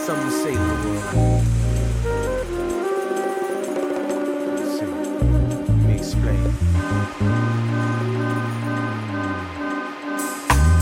something to say. Let's see. Me explain.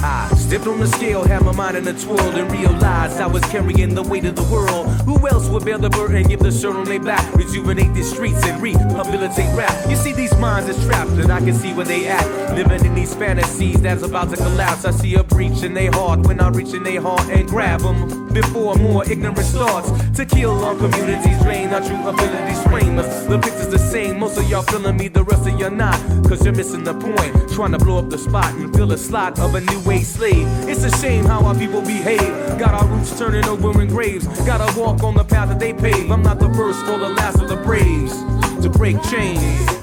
I stepped on the scale, had my mind in a twirl, and realized I was carrying the weight of the world. Who else would bear the burden, give the shirt on their back, rejuvenate the streets and rehabilitate rap? You see, these minds is trapped, and I can see where they at. Living in these fantasies that's about to collapse. I see a breach in their heart when I reach in their heart and grab them. Before more ignorance starts to kill our communities, drain our true abilities, frame us. The picture's the same, most of y'all feeling me, the rest of y'all not. Cause you're missing the point, trying to blow up the spot and fill a slot of a new age slave. It's a shame how our people behave. Got our roots turning over in graves. Gotta walk on the path that they pave. I'm not the first or the last of the braves to break chains.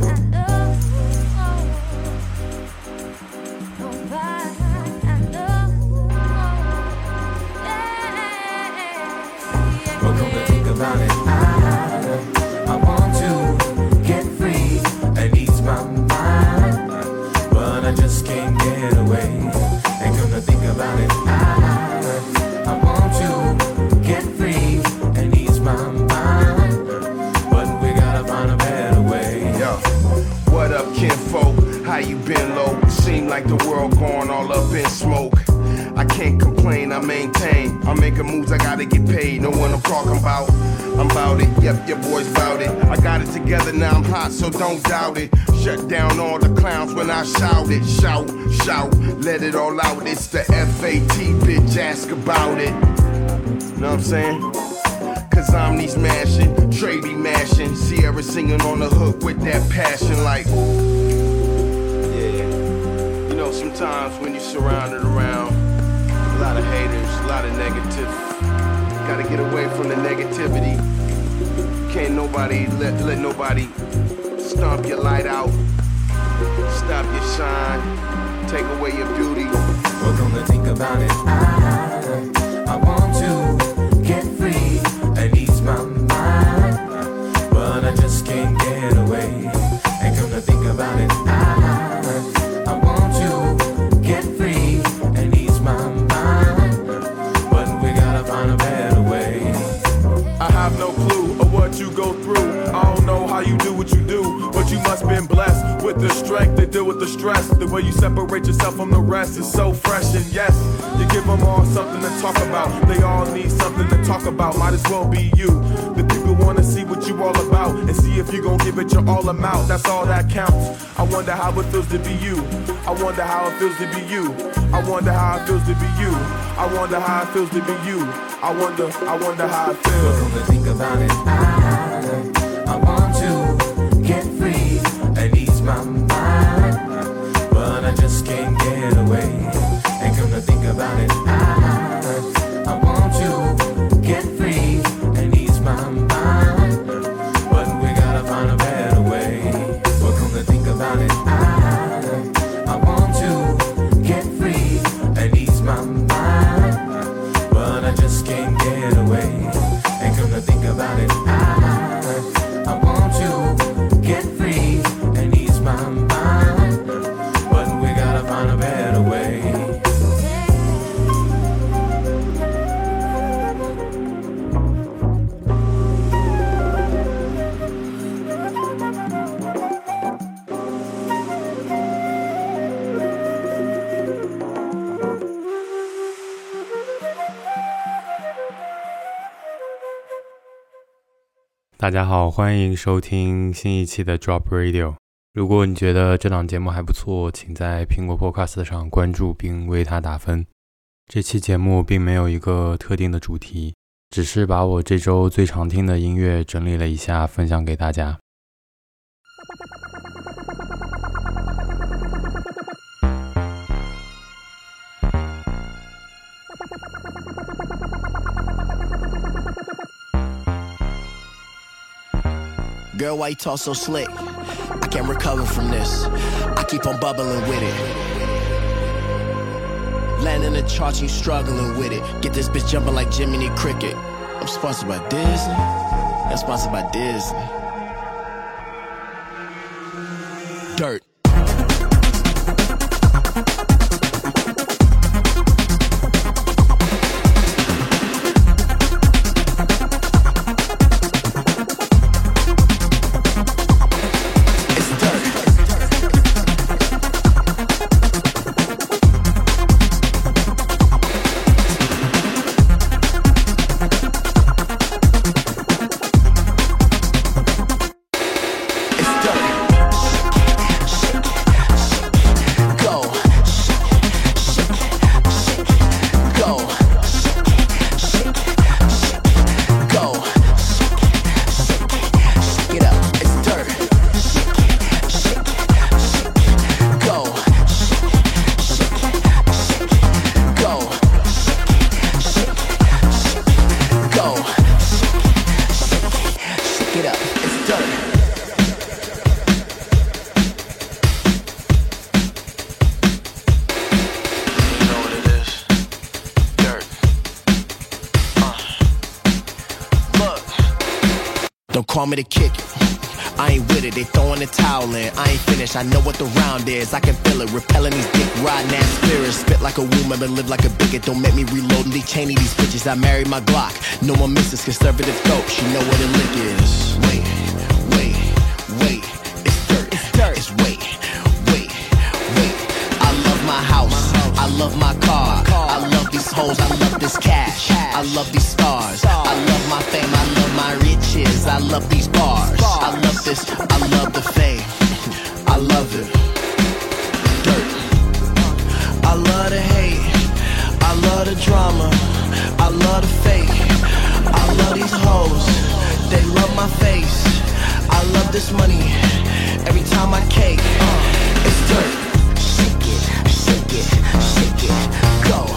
Like the world going all up in smoke. I can't complain, I maintain. I'm making moves, I gotta get paid. No one I'm talking about? I'm about it, yep, your boy's about it. I got it together, now I'm hot, so don't doubt it. Shut down all the clowns when I shout it. Shout, shout, let it all out. It's the FAT, bitch, ask about it. Know what I'm saying? Cause I'm these mashing, Trady mashing, Sierra singing on the hook with that passion like sometimes when you're surrounded around a lot of haters, a lot of negative, gotta get away from the negativity. Can't nobody let let nobody stomp your light out, stop your shine, take away your beauty. Come to think about it, I, I want to get free with the strength to deal with the stress. The way you separate yourself from the rest is so fresh, and yes, you give them all something to talk about. They all need something to talk about. Might as well be you. The people wanna see what you all about and see if you gon' give it your all amount. That's all that counts. I wonder how it feels to be you. I wonder how it feels to be you. I wonder how it feels to be you. I wonder how it feels to be you. I wonder, I wonder how it feels. Think about it, I, I want 大家好，欢迎收听新一期的 Drop Radio。如果你觉得这档节目还不错，请在苹果 Podcast 上关注并为它打分。这期节目并没有一个特定的主题，只是把我这周最常听的音乐整理了一下，分享给大家。Girl, why you talk so slick? I can't recover from this. I keep on bubbling with it. Landing the charts, you struggling with it. Get this bitch jumping like Jiminy Cricket. I'm sponsored by Disney. I'm sponsored by Disney. Don't me to kick it. I ain't with it, they throwing the towel in. I ain't finished, I know what the round is. I can feel it, repelling these dick riding ass spirits. Spit like a woman, but live like a bigot. Don't make me reload and Lee Cheney these bitches. I married my Glock. No more misses, conservative dope. She know what a lick is. Wait, wait, wait. It's dirt, it's dirt. It's wait, wait, wait. I love my house, I love my car. Hoes, I love this cash. I love these stars. I love my fame, I love my riches. I love these bars. I love this, I love the fame. I love it. Dirt. I love the hate. I love the drama. I love the fake. I love these hoes. They love my face. I love this money. Every time I cake, uh, it's dirt. Shake it, shake it, shake it, go.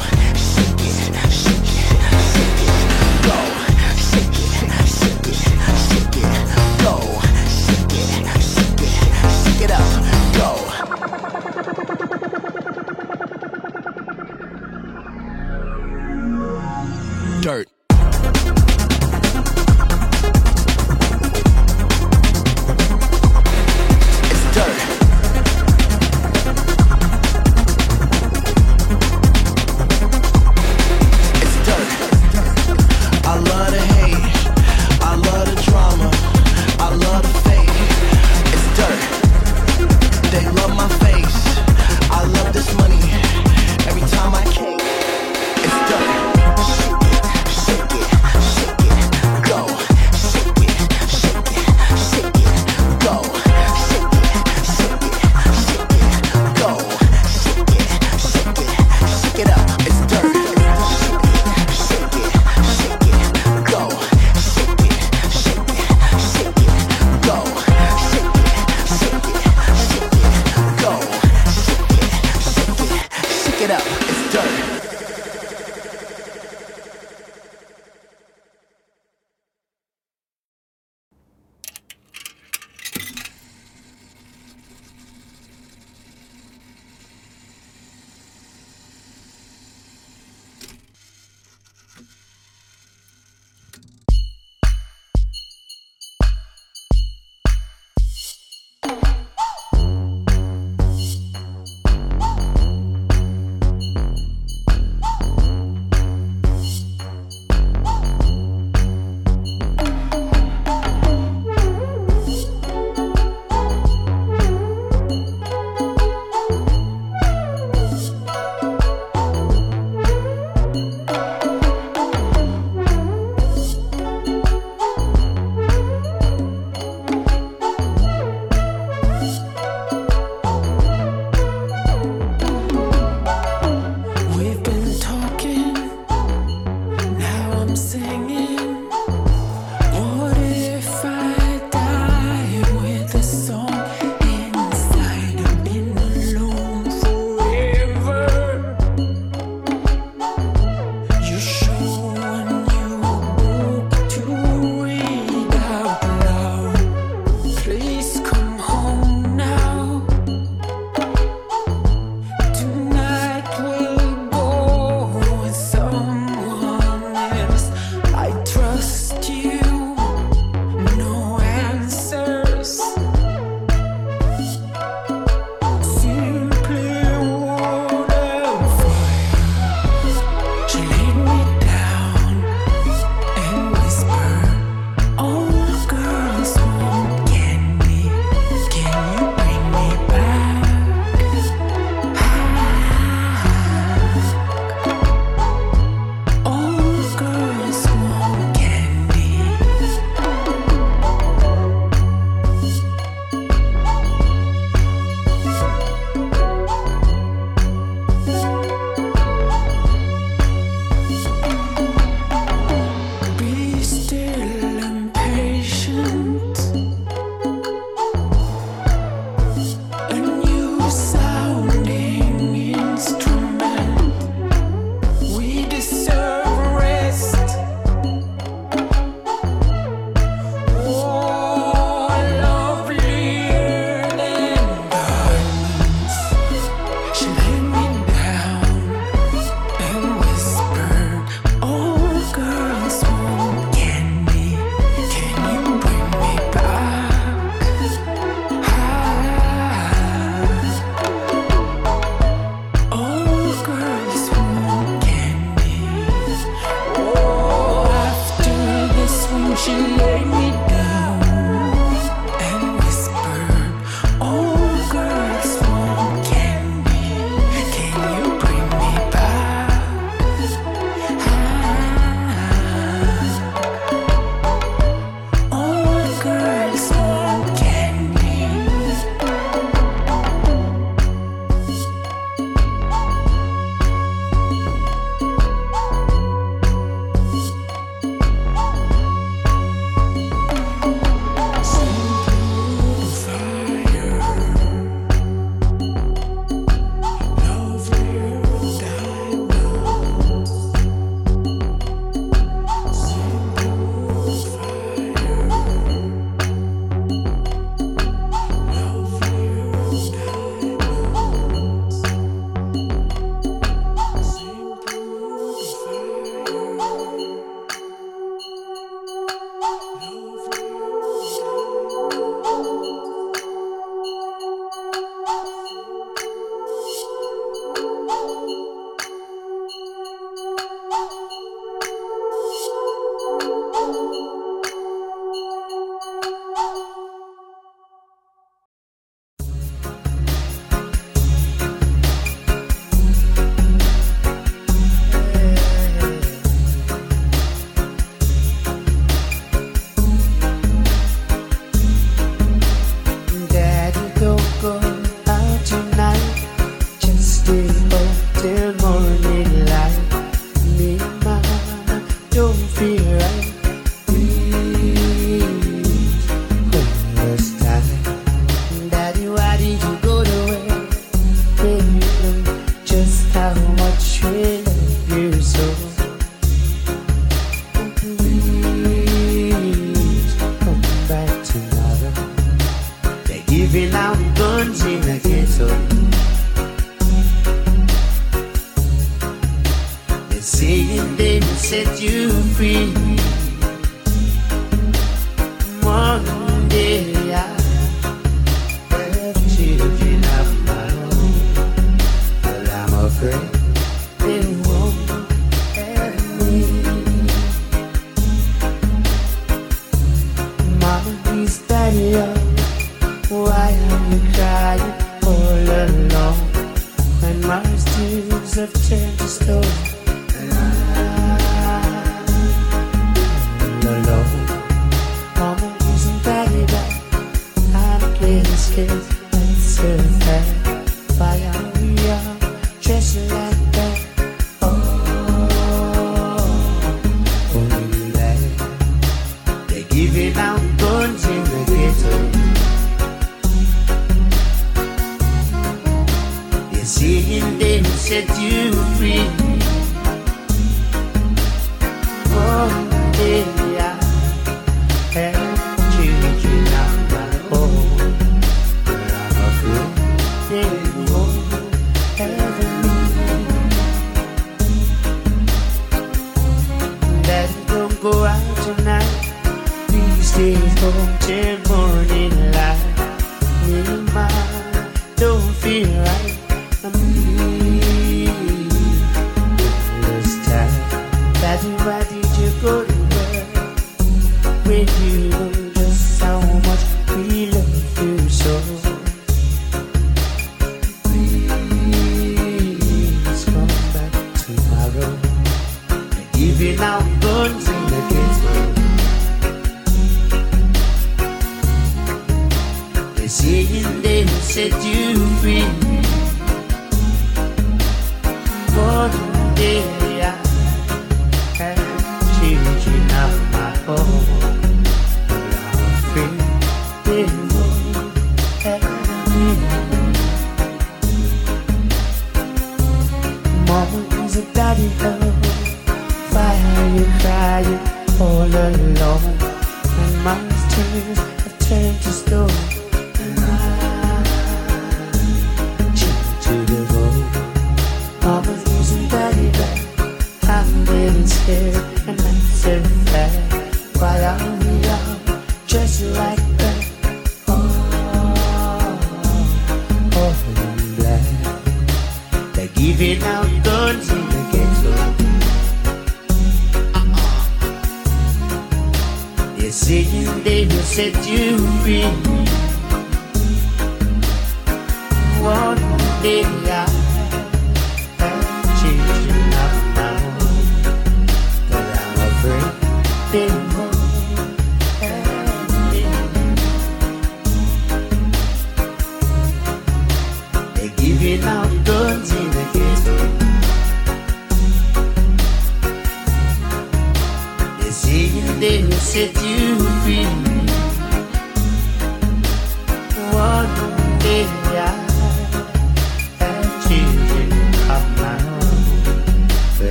You made me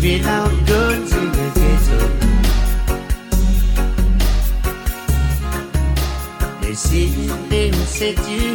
giving out guns in the ghetto. They you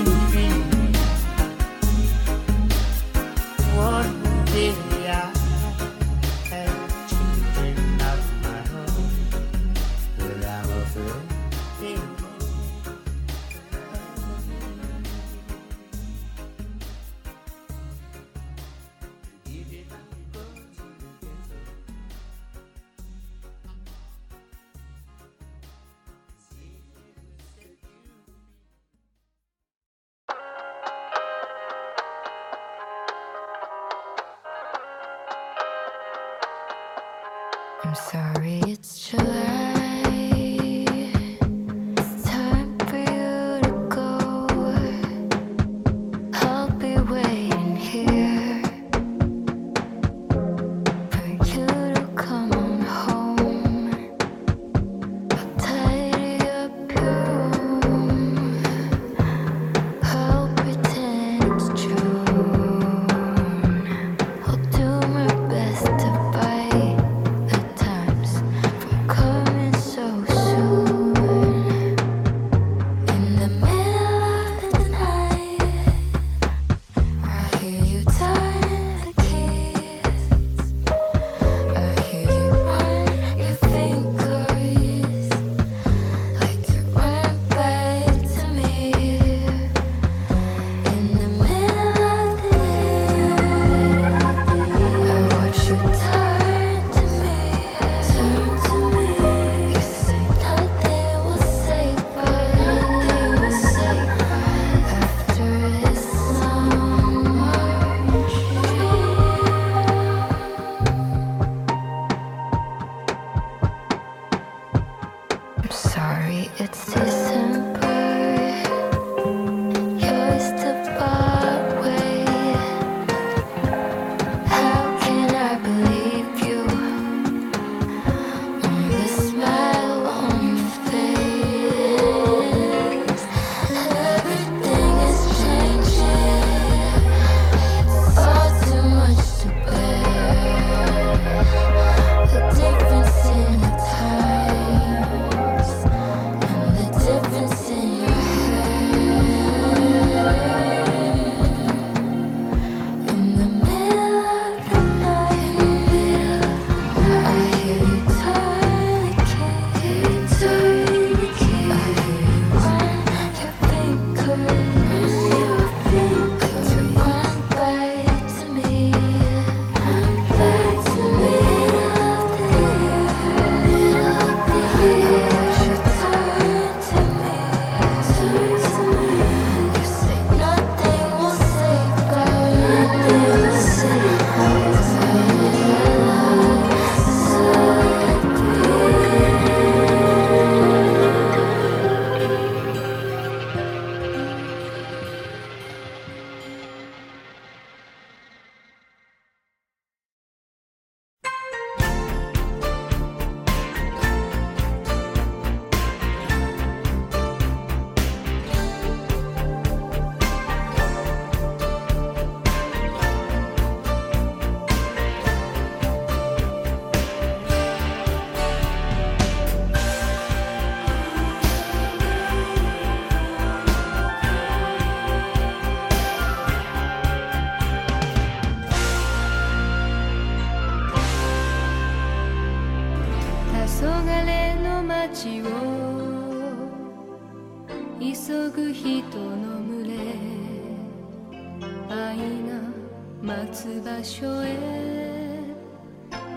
待つ場所へ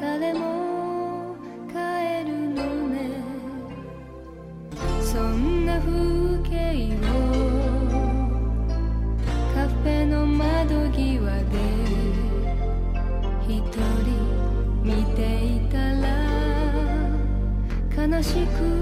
誰も帰るのね。そんな風景をカフェの窓際で一人見ていたら悲しく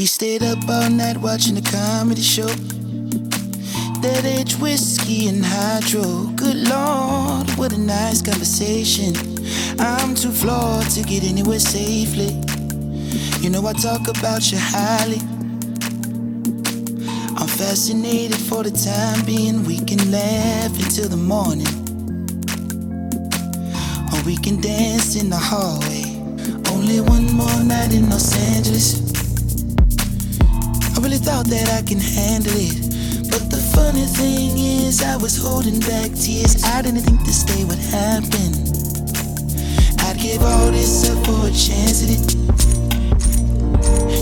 We stayed up all night watching a comedy show. That age whiskey and hydro. Good lord, what a nice conversation. I'm too flawed to get anywhere safely. You know I talk about you highly. I'm fascinated for the time being. We can laugh until the morning. Or we can dance in the hallway. Only one more night in Los Angeles. Really thought that I can handle it. But the funny thing is, I was holding back tears. I didn't think this day would happen. I'd give all this up for a chance at it.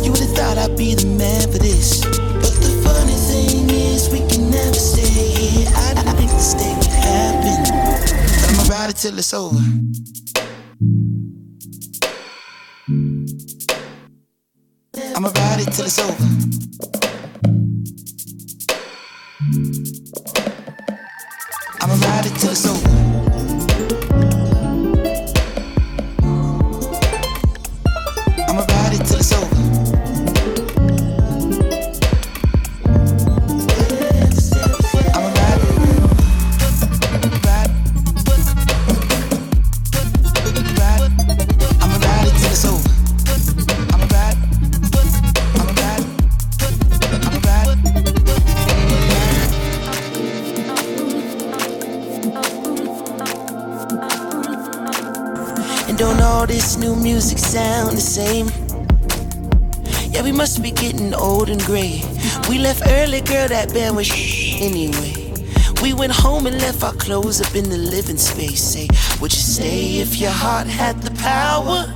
You would've thought I'd be the man for this. But the funny thing is, we can never stay here. I didn't think this day would happen. I'ma it till it's over. It till it's over. All this new music sound the same? Yeah, we must be getting old and gray. We left early, girl, that band was anyway. We went home and left our clothes up in the living space. Say, would you stay if your heart had the power?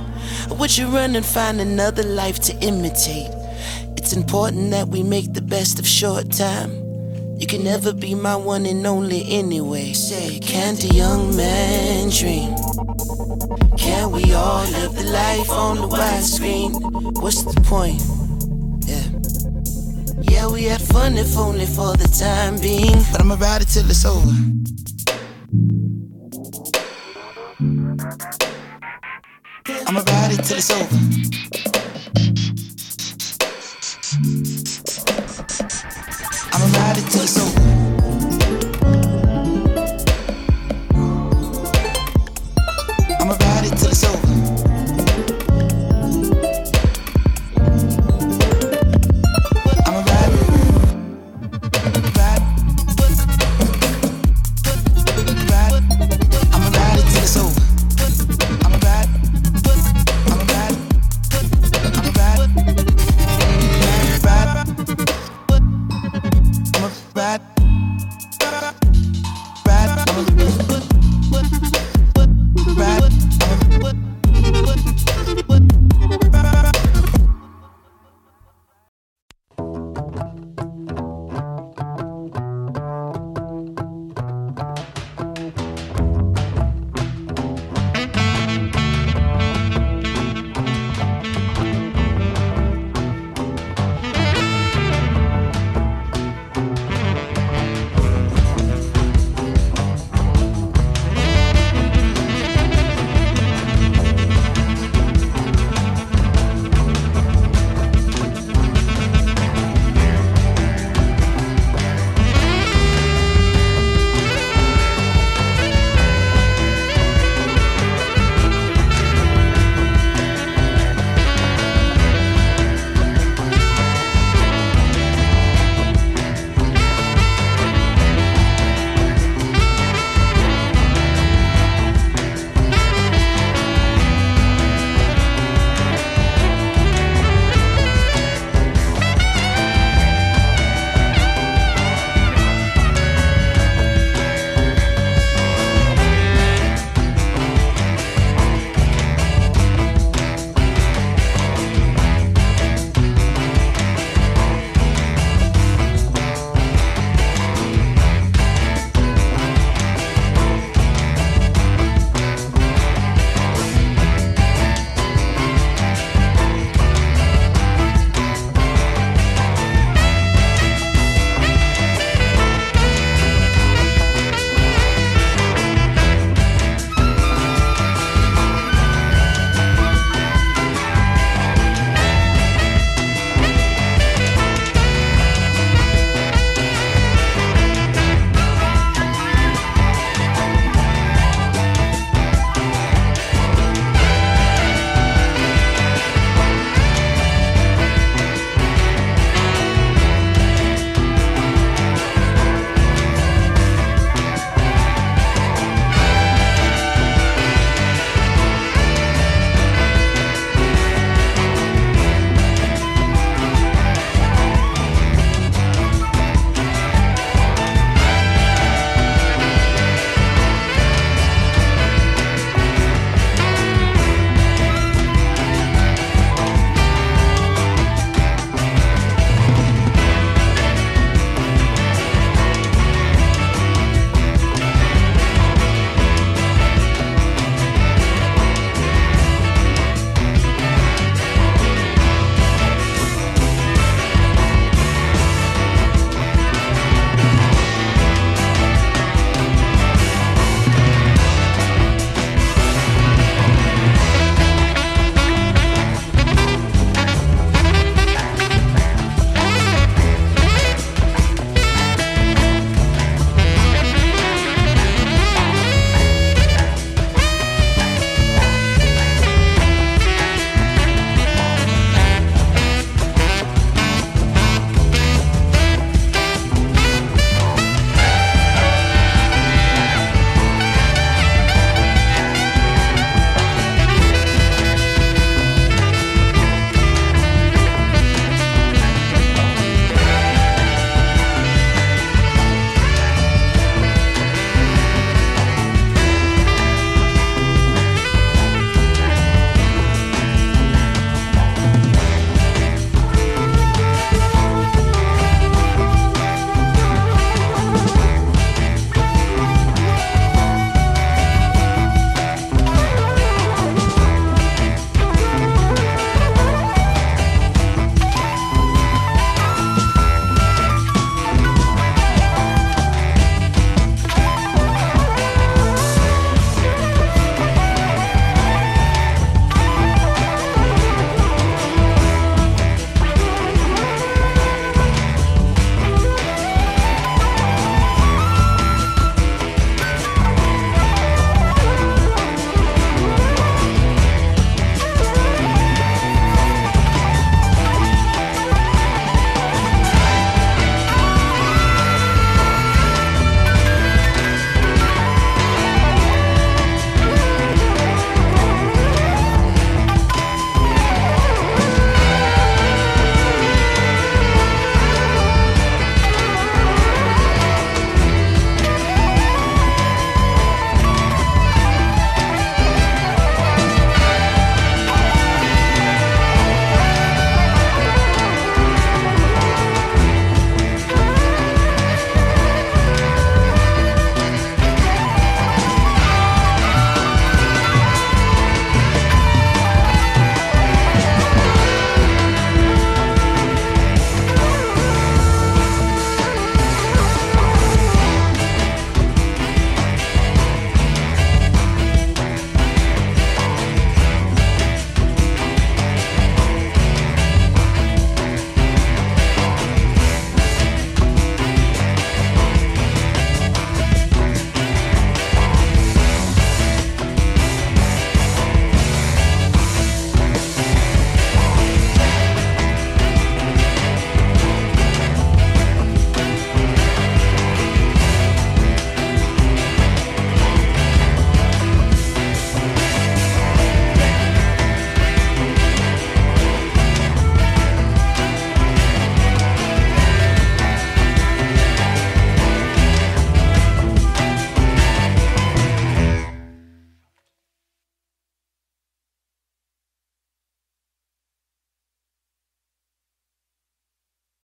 Or would you run and find another life to imitate? It's important that we make the best of short time. You can never be my one and only anyway. Say, can't a young man dream? Can we all live the life on the widescreen? What's the point? Yeah. Yeah, we had fun if only for the time being. But I'ma ride it till it's over. I'ma ride it till it's over. I'ma ride it till it's over.